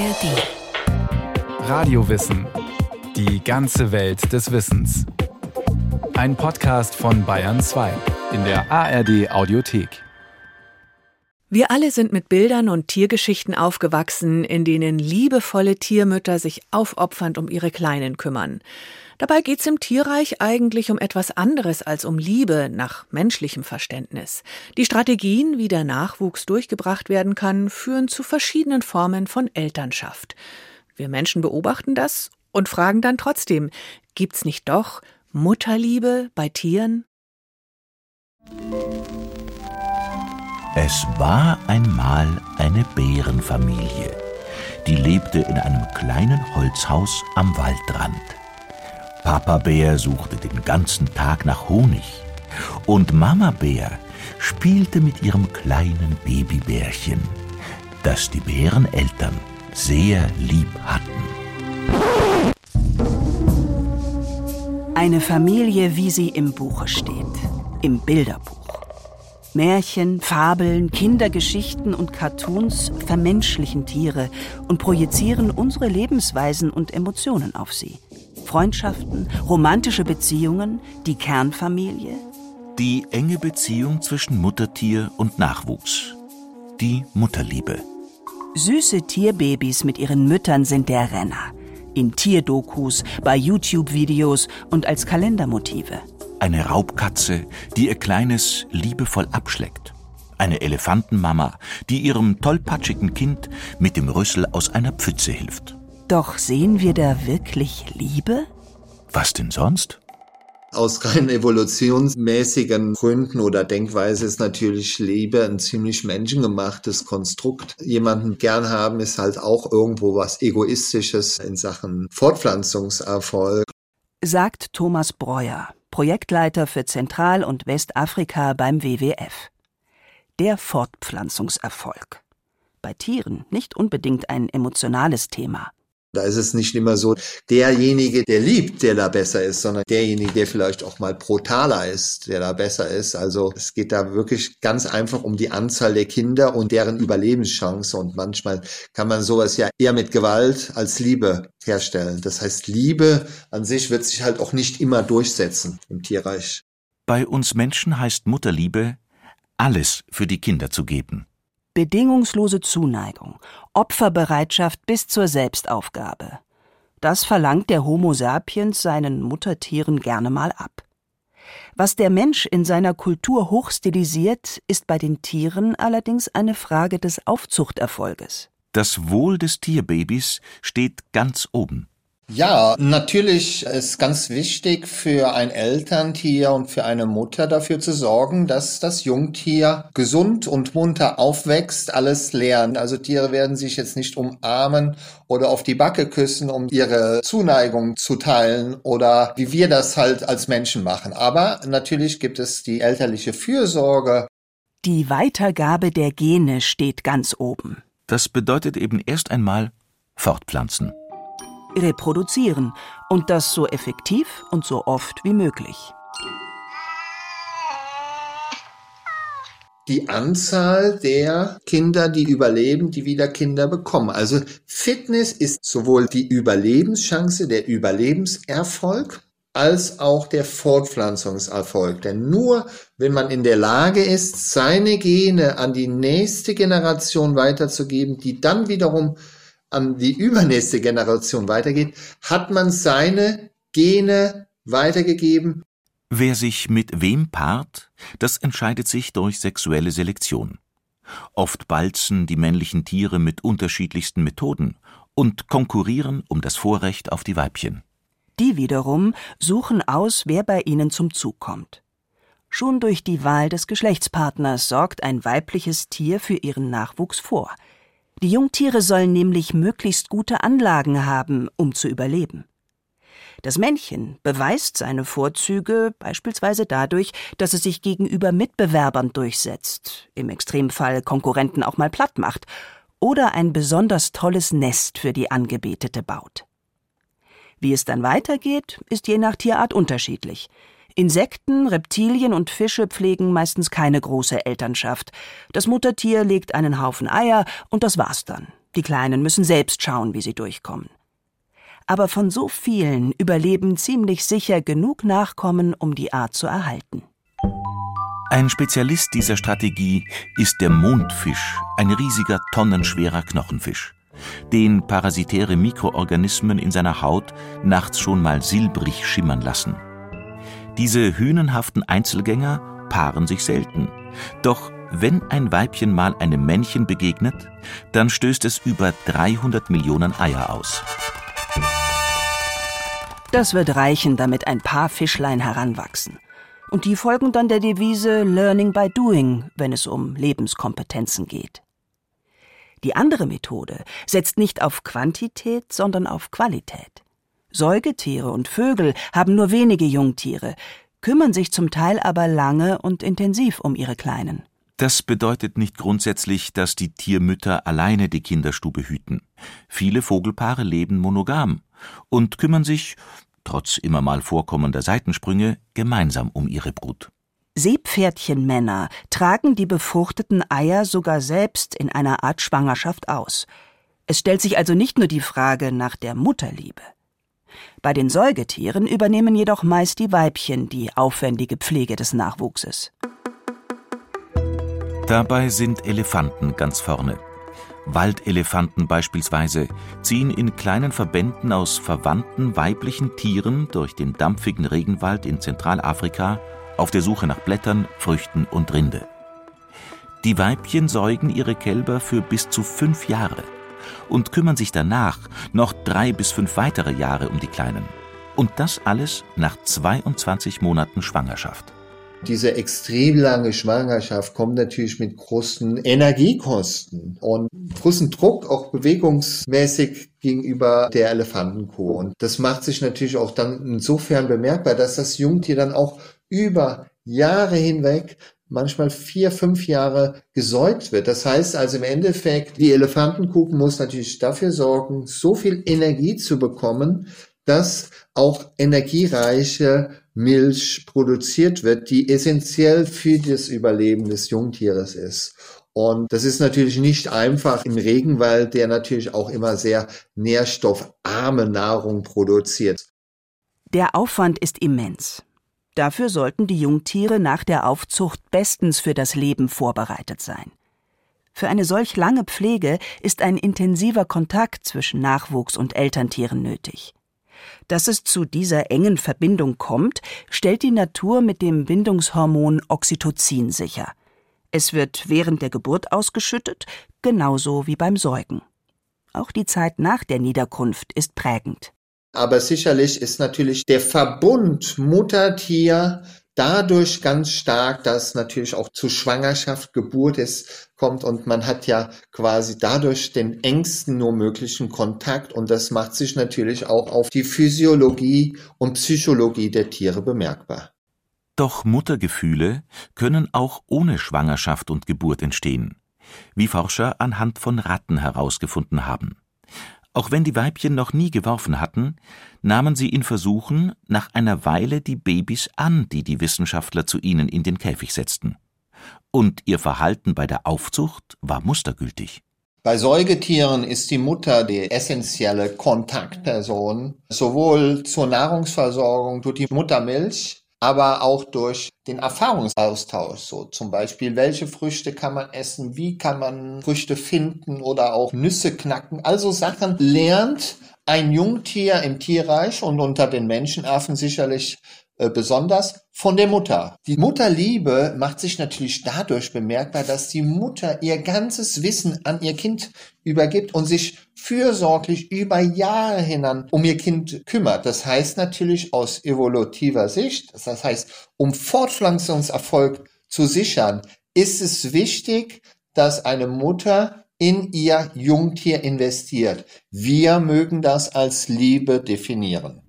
ARD. Radiowissen. Die ganze Welt des Wissens. Ein Podcast von Bayern 2 in der ARD Audiothek. Wir alle sind mit Bildern und Tiergeschichten aufgewachsen, in denen liebevolle Tiermütter sich aufopfernd um ihre Kleinen kümmern. Dabei geht's im Tierreich eigentlich um etwas anderes als um Liebe nach menschlichem Verständnis. Die Strategien, wie der Nachwuchs durchgebracht werden kann, führen zu verschiedenen Formen von Elternschaft. Wir Menschen beobachten das und fragen dann trotzdem, gibt's nicht doch Mutterliebe bei Tieren? Es war einmal eine Bärenfamilie. Die lebte in einem kleinen Holzhaus am Waldrand. Papa Bär suchte den ganzen Tag nach Honig und Mama Bär spielte mit ihrem kleinen Babybärchen, das die Bäreneltern sehr lieb hatten. Eine Familie, wie sie im Buche steht, im Bilderbuch. Märchen, Fabeln, Kindergeschichten und Cartoons vermenschlichen Tiere und projizieren unsere Lebensweisen und Emotionen auf sie. Freundschaften, romantische Beziehungen, die Kernfamilie? Die enge Beziehung zwischen Muttertier und Nachwuchs. Die Mutterliebe. Süße Tierbabys mit ihren Müttern sind der Renner. In Tierdokus, bei YouTube-Videos und als Kalendermotive. Eine Raubkatze, die ihr Kleines liebevoll abschleckt. Eine Elefantenmama, die ihrem tollpatschigen Kind mit dem Rüssel aus einer Pfütze hilft. Doch sehen wir da wirklich Liebe? Was denn sonst? Aus rein evolutionsmäßigen Gründen oder Denkweise ist natürlich Liebe ein ziemlich menschengemachtes Konstrukt. Jemanden gern haben ist halt auch irgendwo was Egoistisches in Sachen Fortpflanzungserfolg. Sagt Thomas Breuer, Projektleiter für Zentral- und Westafrika beim WWF. Der Fortpflanzungserfolg. Bei Tieren nicht unbedingt ein emotionales Thema. Da ist es nicht immer so, derjenige, der liebt, der da besser ist, sondern derjenige, der vielleicht auch mal brutaler ist, der da besser ist. Also es geht da wirklich ganz einfach um die Anzahl der Kinder und deren Überlebenschance. Und manchmal kann man sowas ja eher mit Gewalt als Liebe herstellen. Das heißt, Liebe an sich wird sich halt auch nicht immer durchsetzen im Tierreich. Bei uns Menschen heißt Mutterliebe, alles für die Kinder zu geben bedingungslose Zuneigung, Opferbereitschaft bis zur Selbstaufgabe. Das verlangt der Homo sapiens seinen Muttertieren gerne mal ab. Was der Mensch in seiner Kultur hochstilisiert, ist bei den Tieren allerdings eine Frage des Aufzuchterfolges. Das Wohl des Tierbabys steht ganz oben. Ja, natürlich ist ganz wichtig für ein Elterntier und für eine Mutter dafür zu sorgen, dass das Jungtier gesund und munter aufwächst, alles lernt. Also Tiere werden sich jetzt nicht umarmen oder auf die Backe küssen, um ihre Zuneigung zu teilen oder wie wir das halt als Menschen machen. Aber natürlich gibt es die elterliche Fürsorge. Die Weitergabe der Gene steht ganz oben. Das bedeutet eben erst einmal fortpflanzen reproduzieren und das so effektiv und so oft wie möglich. die Anzahl der Kinder, die überleben, die wieder Kinder bekommen. Also Fitness ist sowohl die Überlebenschance, der Überlebenserfolg, als auch der Fortpflanzungserfolg. Denn nur wenn man in der Lage ist, seine Gene an die nächste Generation weiterzugeben, die dann wiederum an die übernächste Generation weitergeht, hat man seine Gene weitergegeben. Wer sich mit wem paart, das entscheidet sich durch sexuelle Selektion. Oft balzen die männlichen Tiere mit unterschiedlichsten Methoden und konkurrieren um das Vorrecht auf die Weibchen. Die wiederum suchen aus, wer bei ihnen zum Zug kommt. Schon durch die Wahl des Geschlechtspartners sorgt ein weibliches Tier für ihren Nachwuchs vor – die Jungtiere sollen nämlich möglichst gute Anlagen haben, um zu überleben. Das Männchen beweist seine Vorzüge beispielsweise dadurch, dass es sich gegenüber Mitbewerbern durchsetzt, im Extremfall Konkurrenten auch mal platt macht oder ein besonders tolles Nest für die Angebetete baut. Wie es dann weitergeht, ist je nach Tierart unterschiedlich. Insekten, Reptilien und Fische pflegen meistens keine große Elternschaft. Das Muttertier legt einen Haufen Eier und das war's dann. Die Kleinen müssen selbst schauen, wie sie durchkommen. Aber von so vielen überleben ziemlich sicher genug Nachkommen, um die Art zu erhalten. Ein Spezialist dieser Strategie ist der Mondfisch, ein riesiger tonnenschwerer Knochenfisch, den parasitäre Mikroorganismen in seiner Haut nachts schon mal silbrig schimmern lassen. Diese hünenhaften Einzelgänger paaren sich selten. Doch wenn ein Weibchen mal einem Männchen begegnet, dann stößt es über 300 Millionen Eier aus. Das wird reichen, damit ein paar Fischlein heranwachsen. Und die folgen dann der Devise Learning by Doing, wenn es um Lebenskompetenzen geht. Die andere Methode setzt nicht auf Quantität, sondern auf Qualität. Säugetiere und Vögel haben nur wenige Jungtiere, kümmern sich zum Teil aber lange und intensiv um ihre Kleinen. Das bedeutet nicht grundsätzlich, dass die Tiermütter alleine die Kinderstube hüten. Viele Vogelpaare leben monogam und kümmern sich, trotz immer mal vorkommender Seitensprünge, gemeinsam um ihre Brut. Seepferdchenmänner tragen die befruchteten Eier sogar selbst in einer Art Schwangerschaft aus. Es stellt sich also nicht nur die Frage nach der Mutterliebe. Bei den Säugetieren übernehmen jedoch meist die Weibchen die aufwendige Pflege des Nachwuchses. Dabei sind Elefanten ganz vorne. Waldelefanten beispielsweise ziehen in kleinen Verbänden aus verwandten weiblichen Tieren durch den dampfigen Regenwald in Zentralafrika auf der Suche nach Blättern, Früchten und Rinde. Die Weibchen säugen ihre Kälber für bis zu fünf Jahre und kümmern sich danach noch drei bis fünf weitere Jahre um die Kleinen. Und das alles nach 22 Monaten Schwangerschaft. Diese extrem lange Schwangerschaft kommt natürlich mit großen Energiekosten und großen Druck, auch bewegungsmäßig gegenüber der Elefantenkuh. Und das macht sich natürlich auch dann insofern bemerkbar, dass das Jungtier dann auch über Jahre hinweg manchmal vier, fünf Jahre gesäugt wird. Das heißt also im Endeffekt, die Elefantenkuh muss natürlich dafür sorgen, so viel Energie zu bekommen, dass auch energiereiche Milch produziert wird, die essentiell für das Überleben des Jungtieres ist. Und das ist natürlich nicht einfach im Regenwald, der natürlich auch immer sehr nährstoffarme Nahrung produziert. Der Aufwand ist immens. Dafür sollten die Jungtiere nach der Aufzucht bestens für das Leben vorbereitet sein. Für eine solch lange Pflege ist ein intensiver Kontakt zwischen Nachwuchs und Elterntieren nötig. Dass es zu dieser engen Verbindung kommt, stellt die Natur mit dem Bindungshormon Oxytocin sicher. Es wird während der Geburt ausgeschüttet, genauso wie beim Säugen. Auch die Zeit nach der Niederkunft ist prägend. Aber sicherlich ist natürlich der Verbund Mutter-Tier dadurch ganz stark, dass natürlich auch zu Schwangerschaft, Geburt es kommt und man hat ja quasi dadurch den engsten nur möglichen Kontakt und das macht sich natürlich auch auf die Physiologie und Psychologie der Tiere bemerkbar. Doch Muttergefühle können auch ohne Schwangerschaft und Geburt entstehen, wie Forscher anhand von Ratten herausgefunden haben. Auch wenn die Weibchen noch nie geworfen hatten, nahmen sie in Versuchen nach einer Weile die Babys an, die die Wissenschaftler zu ihnen in den Käfig setzten. Und ihr Verhalten bei der Aufzucht war mustergültig. Bei Säugetieren ist die Mutter die essentielle Kontaktperson, sowohl zur Nahrungsversorgung durch die Muttermilch aber auch durch den Erfahrungsaustausch. So zum Beispiel, welche Früchte kann man essen, wie kann man Früchte finden oder auch Nüsse knacken. Also Sachen lernt ein Jungtier im Tierreich und unter den Menschenaffen sicherlich besonders von der Mutter. Die Mutterliebe macht sich natürlich dadurch bemerkbar, dass die Mutter ihr ganzes Wissen an ihr Kind übergibt und sich fürsorglich über Jahre hinan um ihr Kind kümmert. Das heißt natürlich aus evolutiver Sicht, das heißt, um Fortpflanzungserfolg zu sichern, ist es wichtig, dass eine Mutter in ihr Jungtier investiert. Wir mögen das als Liebe definieren.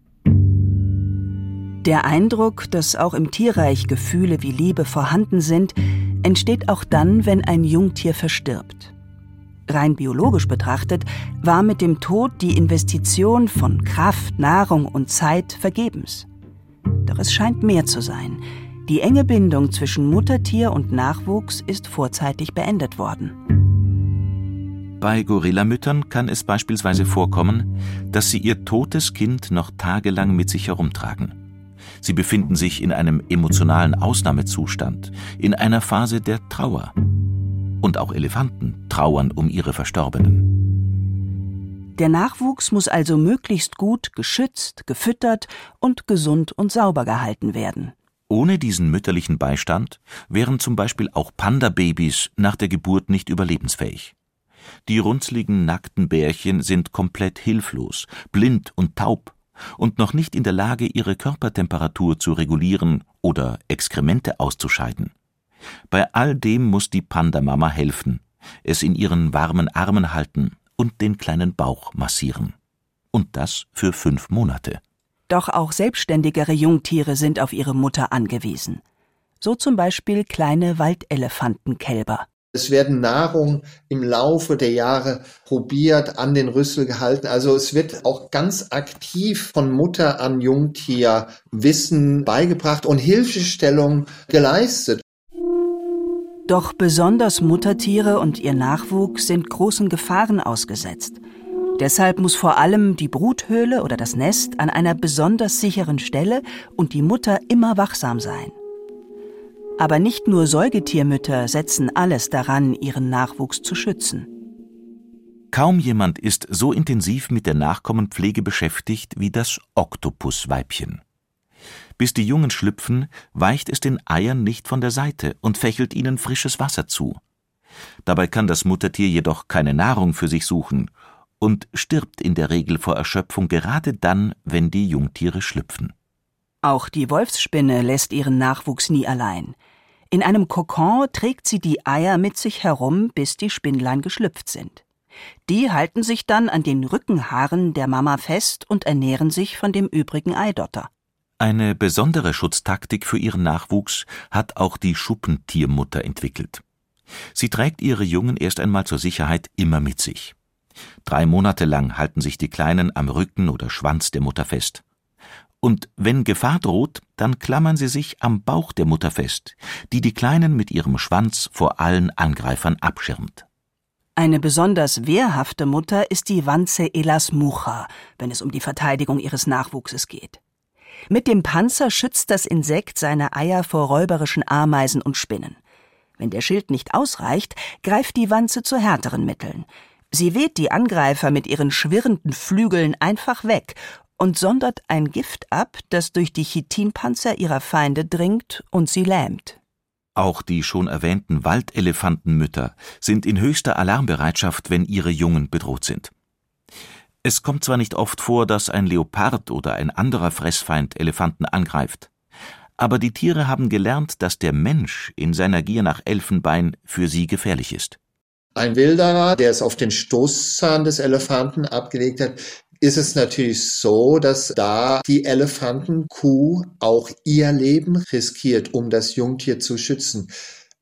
Der Eindruck, dass auch im Tierreich Gefühle wie Liebe vorhanden sind, entsteht auch dann, wenn ein Jungtier verstirbt. Rein biologisch betrachtet war mit dem Tod die Investition von Kraft, Nahrung und Zeit vergebens. Doch es scheint mehr zu sein. Die enge Bindung zwischen Muttertier und Nachwuchs ist vorzeitig beendet worden. Bei Gorillamüttern kann es beispielsweise vorkommen, dass sie ihr totes Kind noch tagelang mit sich herumtragen. Sie befinden sich in einem emotionalen Ausnahmezustand, in einer Phase der Trauer. Und auch Elefanten trauern um ihre Verstorbenen. Der Nachwuchs muss also möglichst gut geschützt, gefüttert und gesund und sauber gehalten werden. Ohne diesen mütterlichen Beistand wären zum Beispiel auch Panda-Babys nach der Geburt nicht überlebensfähig. Die runzligen, nackten Bärchen sind komplett hilflos, blind und taub und noch nicht in der Lage, ihre Körpertemperatur zu regulieren oder Exkremente auszuscheiden. Bei all dem muss die Pandamama helfen, es in ihren warmen Armen halten und den kleinen Bauch massieren. Und das für fünf Monate. Doch auch selbstständigere Jungtiere sind auf ihre Mutter angewiesen. So zum Beispiel kleine Waldelefantenkälber. Es werden Nahrung im Laufe der Jahre probiert, an den Rüssel gehalten. Also es wird auch ganz aktiv von Mutter an Jungtier Wissen beigebracht und Hilfestellung geleistet. Doch besonders Muttertiere und ihr Nachwuchs sind großen Gefahren ausgesetzt. Deshalb muss vor allem die Bruthöhle oder das Nest an einer besonders sicheren Stelle und die Mutter immer wachsam sein. Aber nicht nur Säugetiermütter setzen alles daran, ihren Nachwuchs zu schützen. Kaum jemand ist so intensiv mit der Nachkommenpflege beschäftigt wie das Oktopusweibchen. Bis die Jungen schlüpfen, weicht es den Eiern nicht von der Seite und fächelt ihnen frisches Wasser zu. Dabei kann das Muttertier jedoch keine Nahrung für sich suchen und stirbt in der Regel vor Erschöpfung gerade dann, wenn die Jungtiere schlüpfen. Auch die Wolfsspinne lässt ihren Nachwuchs nie allein. In einem Kokon trägt sie die Eier mit sich herum, bis die Spinnlein geschlüpft sind. Die halten sich dann an den Rückenhaaren der Mama fest und ernähren sich von dem übrigen Eidotter. Eine besondere Schutztaktik für ihren Nachwuchs hat auch die Schuppentiermutter entwickelt. Sie trägt ihre Jungen erst einmal zur Sicherheit immer mit sich. Drei Monate lang halten sich die Kleinen am Rücken oder Schwanz der Mutter fest und wenn Gefahr droht, dann klammern sie sich am Bauch der Mutter fest, die die Kleinen mit ihrem Schwanz vor allen Angreifern abschirmt. Eine besonders wehrhafte Mutter ist die Wanze Elas Mucha, wenn es um die Verteidigung ihres Nachwuchses geht. Mit dem Panzer schützt das Insekt seine Eier vor räuberischen Ameisen und Spinnen. Wenn der Schild nicht ausreicht, greift die Wanze zu härteren Mitteln. Sie weht die Angreifer mit ihren schwirrenden Flügeln einfach weg und sondert ein Gift ab, das durch die Chitinpanzer ihrer Feinde dringt und sie lähmt. Auch die schon erwähnten Waldelefantenmütter sind in höchster Alarmbereitschaft, wenn ihre Jungen bedroht sind. Es kommt zwar nicht oft vor, dass ein Leopard oder ein anderer Fressfeind Elefanten angreift, aber die Tiere haben gelernt, dass der Mensch in seiner Gier nach Elfenbein für sie gefährlich ist. Ein Wilderer, der es auf den Stoßzahn des Elefanten abgelegt hat, ist es natürlich so, dass da die Elefantenkuh auch ihr Leben riskiert, um das Jungtier zu schützen.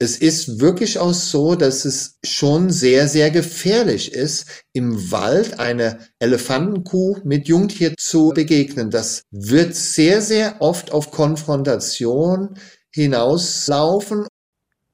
Es ist wirklich auch so, dass es schon sehr, sehr gefährlich ist, im Wald eine Elefantenkuh mit Jungtier zu begegnen. Das wird sehr, sehr oft auf Konfrontation hinauslaufen.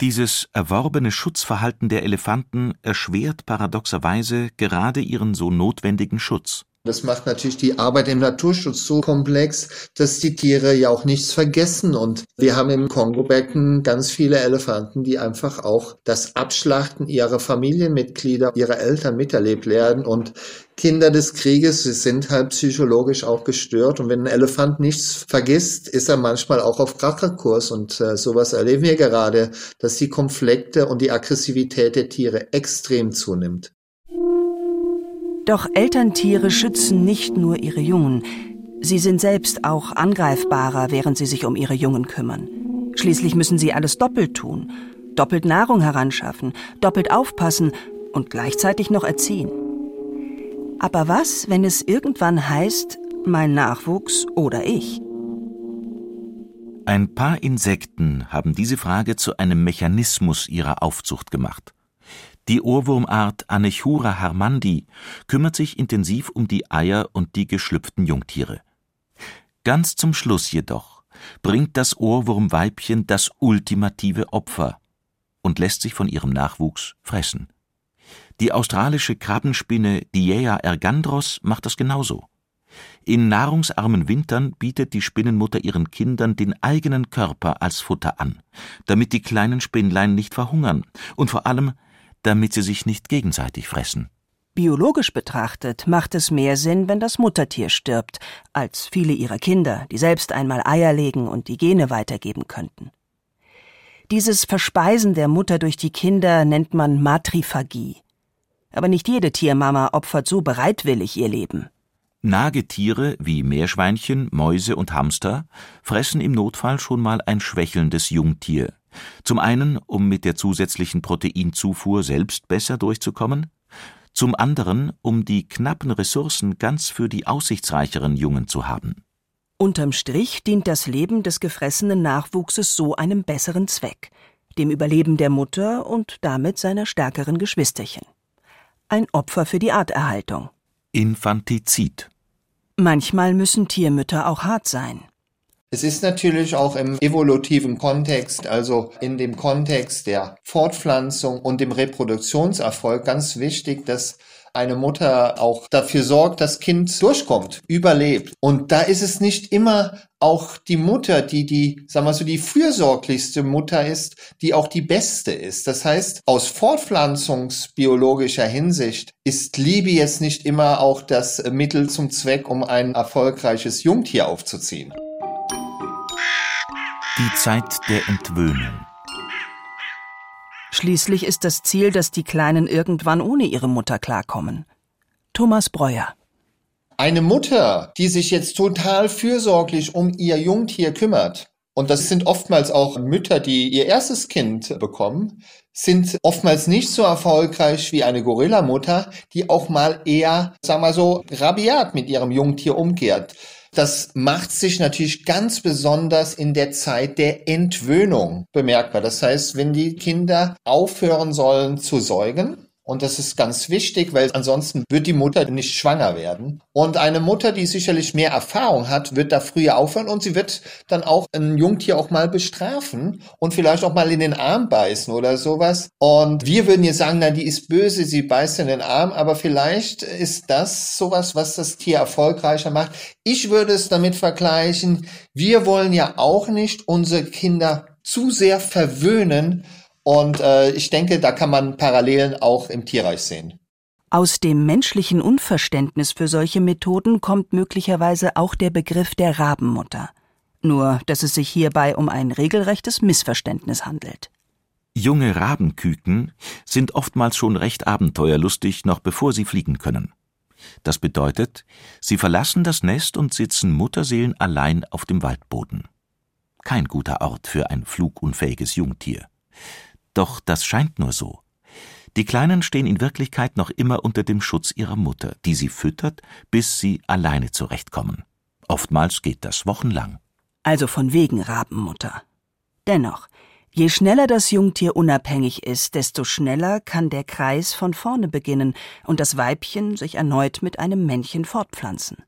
Dieses erworbene Schutzverhalten der Elefanten erschwert paradoxerweise gerade ihren so notwendigen Schutz. Das macht natürlich die Arbeit im Naturschutz so komplex, dass die Tiere ja auch nichts vergessen. Und wir haben im Kongo-Becken ganz viele Elefanten, die einfach auch das Abschlachten ihrer Familienmitglieder, ihrer Eltern miterlebt werden. Und Kinder des Krieges sie sind halt psychologisch auch gestört. Und wenn ein Elefant nichts vergisst, ist er manchmal auch auf Krachekurs. Und äh, sowas erleben wir gerade, dass die Konflikte und die Aggressivität der Tiere extrem zunimmt. Doch Elterntiere schützen nicht nur ihre Jungen. Sie sind selbst auch angreifbarer, während sie sich um ihre Jungen kümmern. Schließlich müssen sie alles doppelt tun. Doppelt Nahrung heranschaffen, doppelt aufpassen und gleichzeitig noch erziehen. Aber was, wenn es irgendwann heißt, mein Nachwuchs oder ich? Ein paar Insekten haben diese Frage zu einem Mechanismus ihrer Aufzucht gemacht. Die Ohrwurmart Anechura harmandi kümmert sich intensiv um die Eier und die geschlüpften Jungtiere. Ganz zum Schluss jedoch bringt das Ohrwurmweibchen das ultimative Opfer und lässt sich von ihrem Nachwuchs fressen. Die australische Krabbenspinne Diea ergandros macht das genauso. In nahrungsarmen Wintern bietet die Spinnenmutter ihren Kindern den eigenen Körper als Futter an, damit die kleinen Spinnlein nicht verhungern und vor allem, damit sie sich nicht gegenseitig fressen. Biologisch betrachtet macht es mehr Sinn, wenn das Muttertier stirbt, als viele ihrer Kinder, die selbst einmal Eier legen und die Gene weitergeben könnten. Dieses Verspeisen der Mutter durch die Kinder nennt man Matriphagie. Aber nicht jede Tiermama opfert so bereitwillig ihr Leben. Nagetiere wie Meerschweinchen, Mäuse und Hamster fressen im Notfall schon mal ein schwächelndes Jungtier. Zum einen, um mit der zusätzlichen Proteinzufuhr selbst besser durchzukommen, zum anderen, um die knappen Ressourcen ganz für die aussichtsreicheren Jungen zu haben. Unterm Strich dient das Leben des gefressenen Nachwuchses so einem besseren Zweck, dem Überleben der Mutter und damit seiner stärkeren Geschwisterchen. Ein Opfer für die Arterhaltung. Infantizid. Manchmal müssen Tiermütter auch hart sein. Es ist natürlich auch im evolutiven Kontext, also in dem Kontext der Fortpflanzung und dem Reproduktionserfolg ganz wichtig, dass eine Mutter auch dafür sorgt, dass Kind durchkommt, überlebt. Und da ist es nicht immer auch die Mutter, die die, sagen wir so, die fürsorglichste Mutter ist, die auch die beste ist. Das heißt, aus fortpflanzungsbiologischer Hinsicht ist Liebe jetzt nicht immer auch das Mittel zum Zweck, um ein erfolgreiches Jungtier aufzuziehen. Die Zeit der Entwöhnung. Schließlich ist das Ziel, dass die Kleinen irgendwann ohne ihre Mutter klarkommen. Thomas Breuer. Eine Mutter, die sich jetzt total fürsorglich um ihr Jungtier kümmert, und das sind oftmals auch Mütter, die ihr erstes Kind bekommen, sind oftmals nicht so erfolgreich wie eine Gorillamutter, die auch mal eher, sagen wir so, rabiat mit ihrem Jungtier umkehrt. Das macht sich natürlich ganz besonders in der Zeit der Entwöhnung bemerkbar. Das heißt, wenn die Kinder aufhören sollen zu säugen, und das ist ganz wichtig, weil ansonsten wird die Mutter nicht schwanger werden. Und eine Mutter, die sicherlich mehr Erfahrung hat, wird da früher aufhören und sie wird dann auch ein Jungtier auch mal bestrafen und vielleicht auch mal in den Arm beißen oder sowas. Und wir würden jetzt sagen, na, die ist böse, sie beißt in den Arm, aber vielleicht ist das sowas, was das Tier erfolgreicher macht. Ich würde es damit vergleichen, wir wollen ja auch nicht unsere Kinder zu sehr verwöhnen, und äh, ich denke, da kann man Parallelen auch im Tierreich sehen. Aus dem menschlichen Unverständnis für solche Methoden kommt möglicherweise auch der Begriff der Rabenmutter. Nur, dass es sich hierbei um ein regelrechtes Missverständnis handelt. Junge Rabenküken sind oftmals schon recht abenteuerlustig, noch bevor sie fliegen können. Das bedeutet, sie verlassen das Nest und sitzen Mutterseelen allein auf dem Waldboden. Kein guter Ort für ein flugunfähiges Jungtier. Doch das scheint nur so. Die Kleinen stehen in Wirklichkeit noch immer unter dem Schutz ihrer Mutter, die sie füttert, bis sie alleine zurechtkommen. Oftmals geht das wochenlang. Also von wegen Rabenmutter. Dennoch, je schneller das Jungtier unabhängig ist, desto schneller kann der Kreis von vorne beginnen und das Weibchen sich erneut mit einem Männchen fortpflanzen.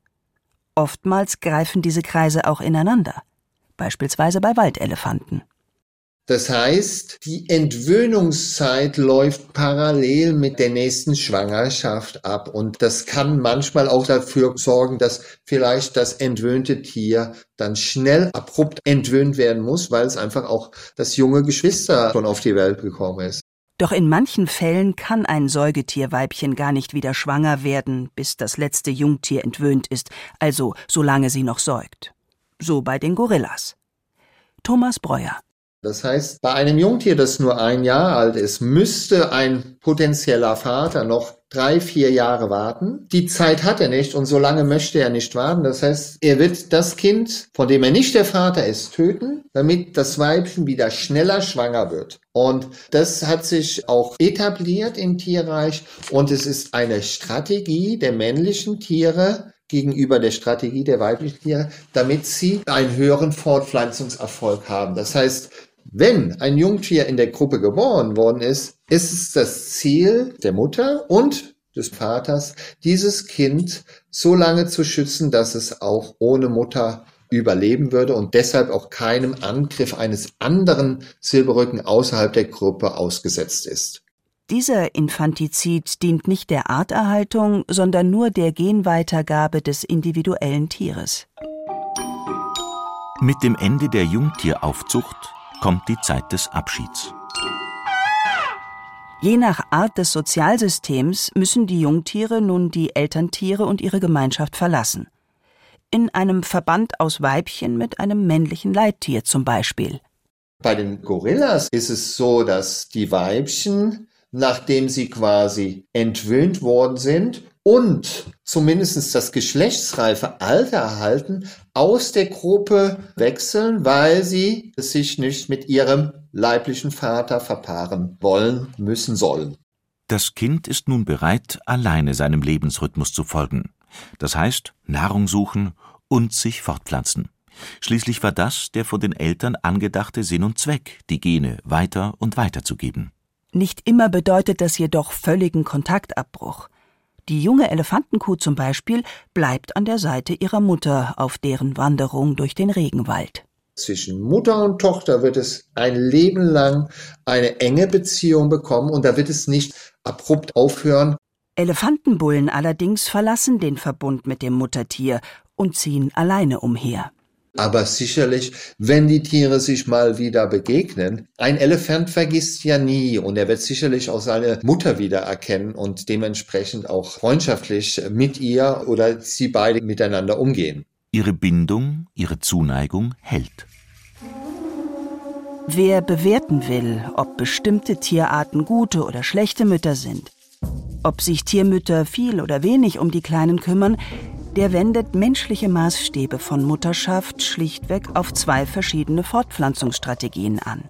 Oftmals greifen diese Kreise auch ineinander, beispielsweise bei Waldelefanten. Das heißt, die Entwöhnungszeit läuft parallel mit der nächsten Schwangerschaft ab und das kann manchmal auch dafür sorgen, dass vielleicht das entwöhnte Tier dann schnell abrupt entwöhnt werden muss, weil es einfach auch das junge Geschwister schon auf die Welt gekommen ist. Doch in manchen Fällen kann ein Säugetierweibchen gar nicht wieder schwanger werden, bis das letzte Jungtier entwöhnt ist, also solange sie noch säugt. So bei den Gorillas. Thomas Breuer das heißt, bei einem Jungtier, das nur ein Jahr alt ist, müsste ein potenzieller Vater noch drei, vier Jahre warten. Die Zeit hat er nicht und so lange möchte er nicht warten. Das heißt, er wird das Kind, von dem er nicht der Vater ist, töten, damit das Weibchen wieder schneller schwanger wird. Und das hat sich auch etabliert im Tierreich und es ist eine Strategie der männlichen Tiere, gegenüber der Strategie der weiblichen Tiere, damit sie einen höheren Fortpflanzungserfolg haben. Das heißt, wenn ein Jungtier in der Gruppe geboren worden ist, ist es das Ziel der Mutter und des Vaters, dieses Kind so lange zu schützen, dass es auch ohne Mutter überleben würde und deshalb auch keinem Angriff eines anderen Silberrücken außerhalb der Gruppe ausgesetzt ist. Dieser Infantizid dient nicht der Arterhaltung, sondern nur der Genweitergabe des individuellen Tieres. Mit dem Ende der Jungtieraufzucht kommt die Zeit des Abschieds. Je nach Art des Sozialsystems müssen die Jungtiere nun die Elterntiere und ihre Gemeinschaft verlassen. In einem Verband aus Weibchen mit einem männlichen Leittier zum Beispiel. Bei den Gorillas ist es so, dass die Weibchen, nachdem sie quasi entwöhnt worden sind und zumindest das geschlechtsreife Alter erhalten, aus der Gruppe wechseln, weil sie sich nicht mit ihrem leiblichen Vater verpaaren wollen, müssen, sollen. Das Kind ist nun bereit, alleine seinem Lebensrhythmus zu folgen. Das heißt, Nahrung suchen und sich fortpflanzen. Schließlich war das der von den Eltern angedachte Sinn und Zweck, die Gene weiter und weiter zu geben. Nicht immer bedeutet das jedoch völligen Kontaktabbruch. Die junge Elefantenkuh zum Beispiel bleibt an der Seite ihrer Mutter auf deren Wanderung durch den Regenwald. Zwischen Mutter und Tochter wird es ein Leben lang eine enge Beziehung bekommen und da wird es nicht abrupt aufhören. Elefantenbullen allerdings verlassen den Verbund mit dem Muttertier und ziehen alleine umher. Aber sicherlich, wenn die Tiere sich mal wieder begegnen, ein Elefant vergisst ja nie und er wird sicherlich auch seine Mutter wieder erkennen und dementsprechend auch freundschaftlich mit ihr oder sie beide miteinander umgehen. Ihre Bindung, ihre Zuneigung hält. Wer bewerten will, ob bestimmte Tierarten gute oder schlechte Mütter sind, ob sich Tiermütter viel oder wenig um die Kleinen kümmern, der wendet menschliche Maßstäbe von Mutterschaft schlichtweg auf zwei verschiedene Fortpflanzungsstrategien an.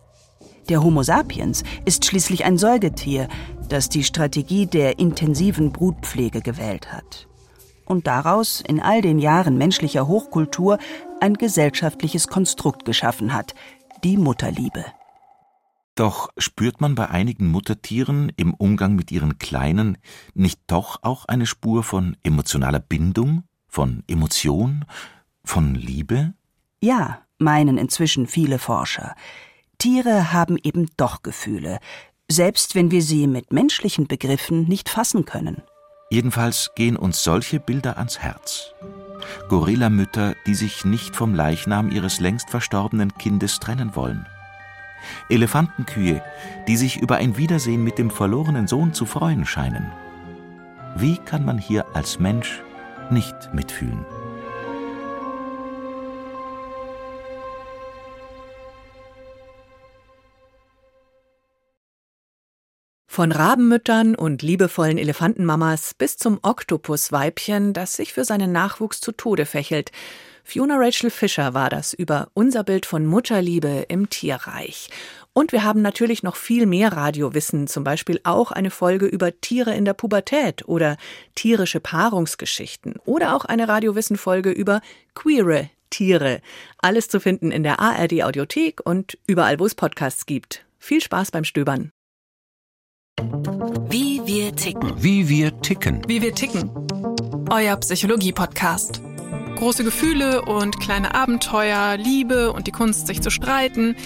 Der Homo sapiens ist schließlich ein Säugetier, das die Strategie der intensiven Brutpflege gewählt hat. Und daraus in all den Jahren menschlicher Hochkultur ein gesellschaftliches Konstrukt geschaffen hat, die Mutterliebe. Doch spürt man bei einigen Muttertieren im Umgang mit ihren Kleinen nicht doch auch eine Spur von emotionaler Bindung? Von Emotion? Von Liebe? Ja, meinen inzwischen viele Forscher. Tiere haben eben doch Gefühle, selbst wenn wir sie mit menschlichen Begriffen nicht fassen können. Jedenfalls gehen uns solche Bilder ans Herz. Gorillamütter, die sich nicht vom Leichnam ihres längst verstorbenen Kindes trennen wollen. Elefantenkühe, die sich über ein Wiedersehen mit dem verlorenen Sohn zu freuen scheinen. Wie kann man hier als Mensch nicht mitfühlen. Von Rabenmüttern und liebevollen Elefantenmamas bis zum Oktopusweibchen, das sich für seinen Nachwuchs zu Tode fächelt. Fiona Rachel Fischer war das über unser Bild von Mutterliebe im Tierreich. Und wir haben natürlich noch viel mehr Radiowissen, zum Beispiel auch eine Folge über Tiere in der Pubertät oder tierische Paarungsgeschichten oder auch eine Radiowissen-Folge über queere Tiere. Alles zu finden in der ARD Audiothek und überall, wo es Podcasts gibt. Viel Spaß beim Stöbern. Wie wir ticken. Wie wir ticken. Wie wir ticken. Euer Psychologie-Podcast. Große Gefühle und kleine Abenteuer, Liebe und die Kunst, sich zu streiten –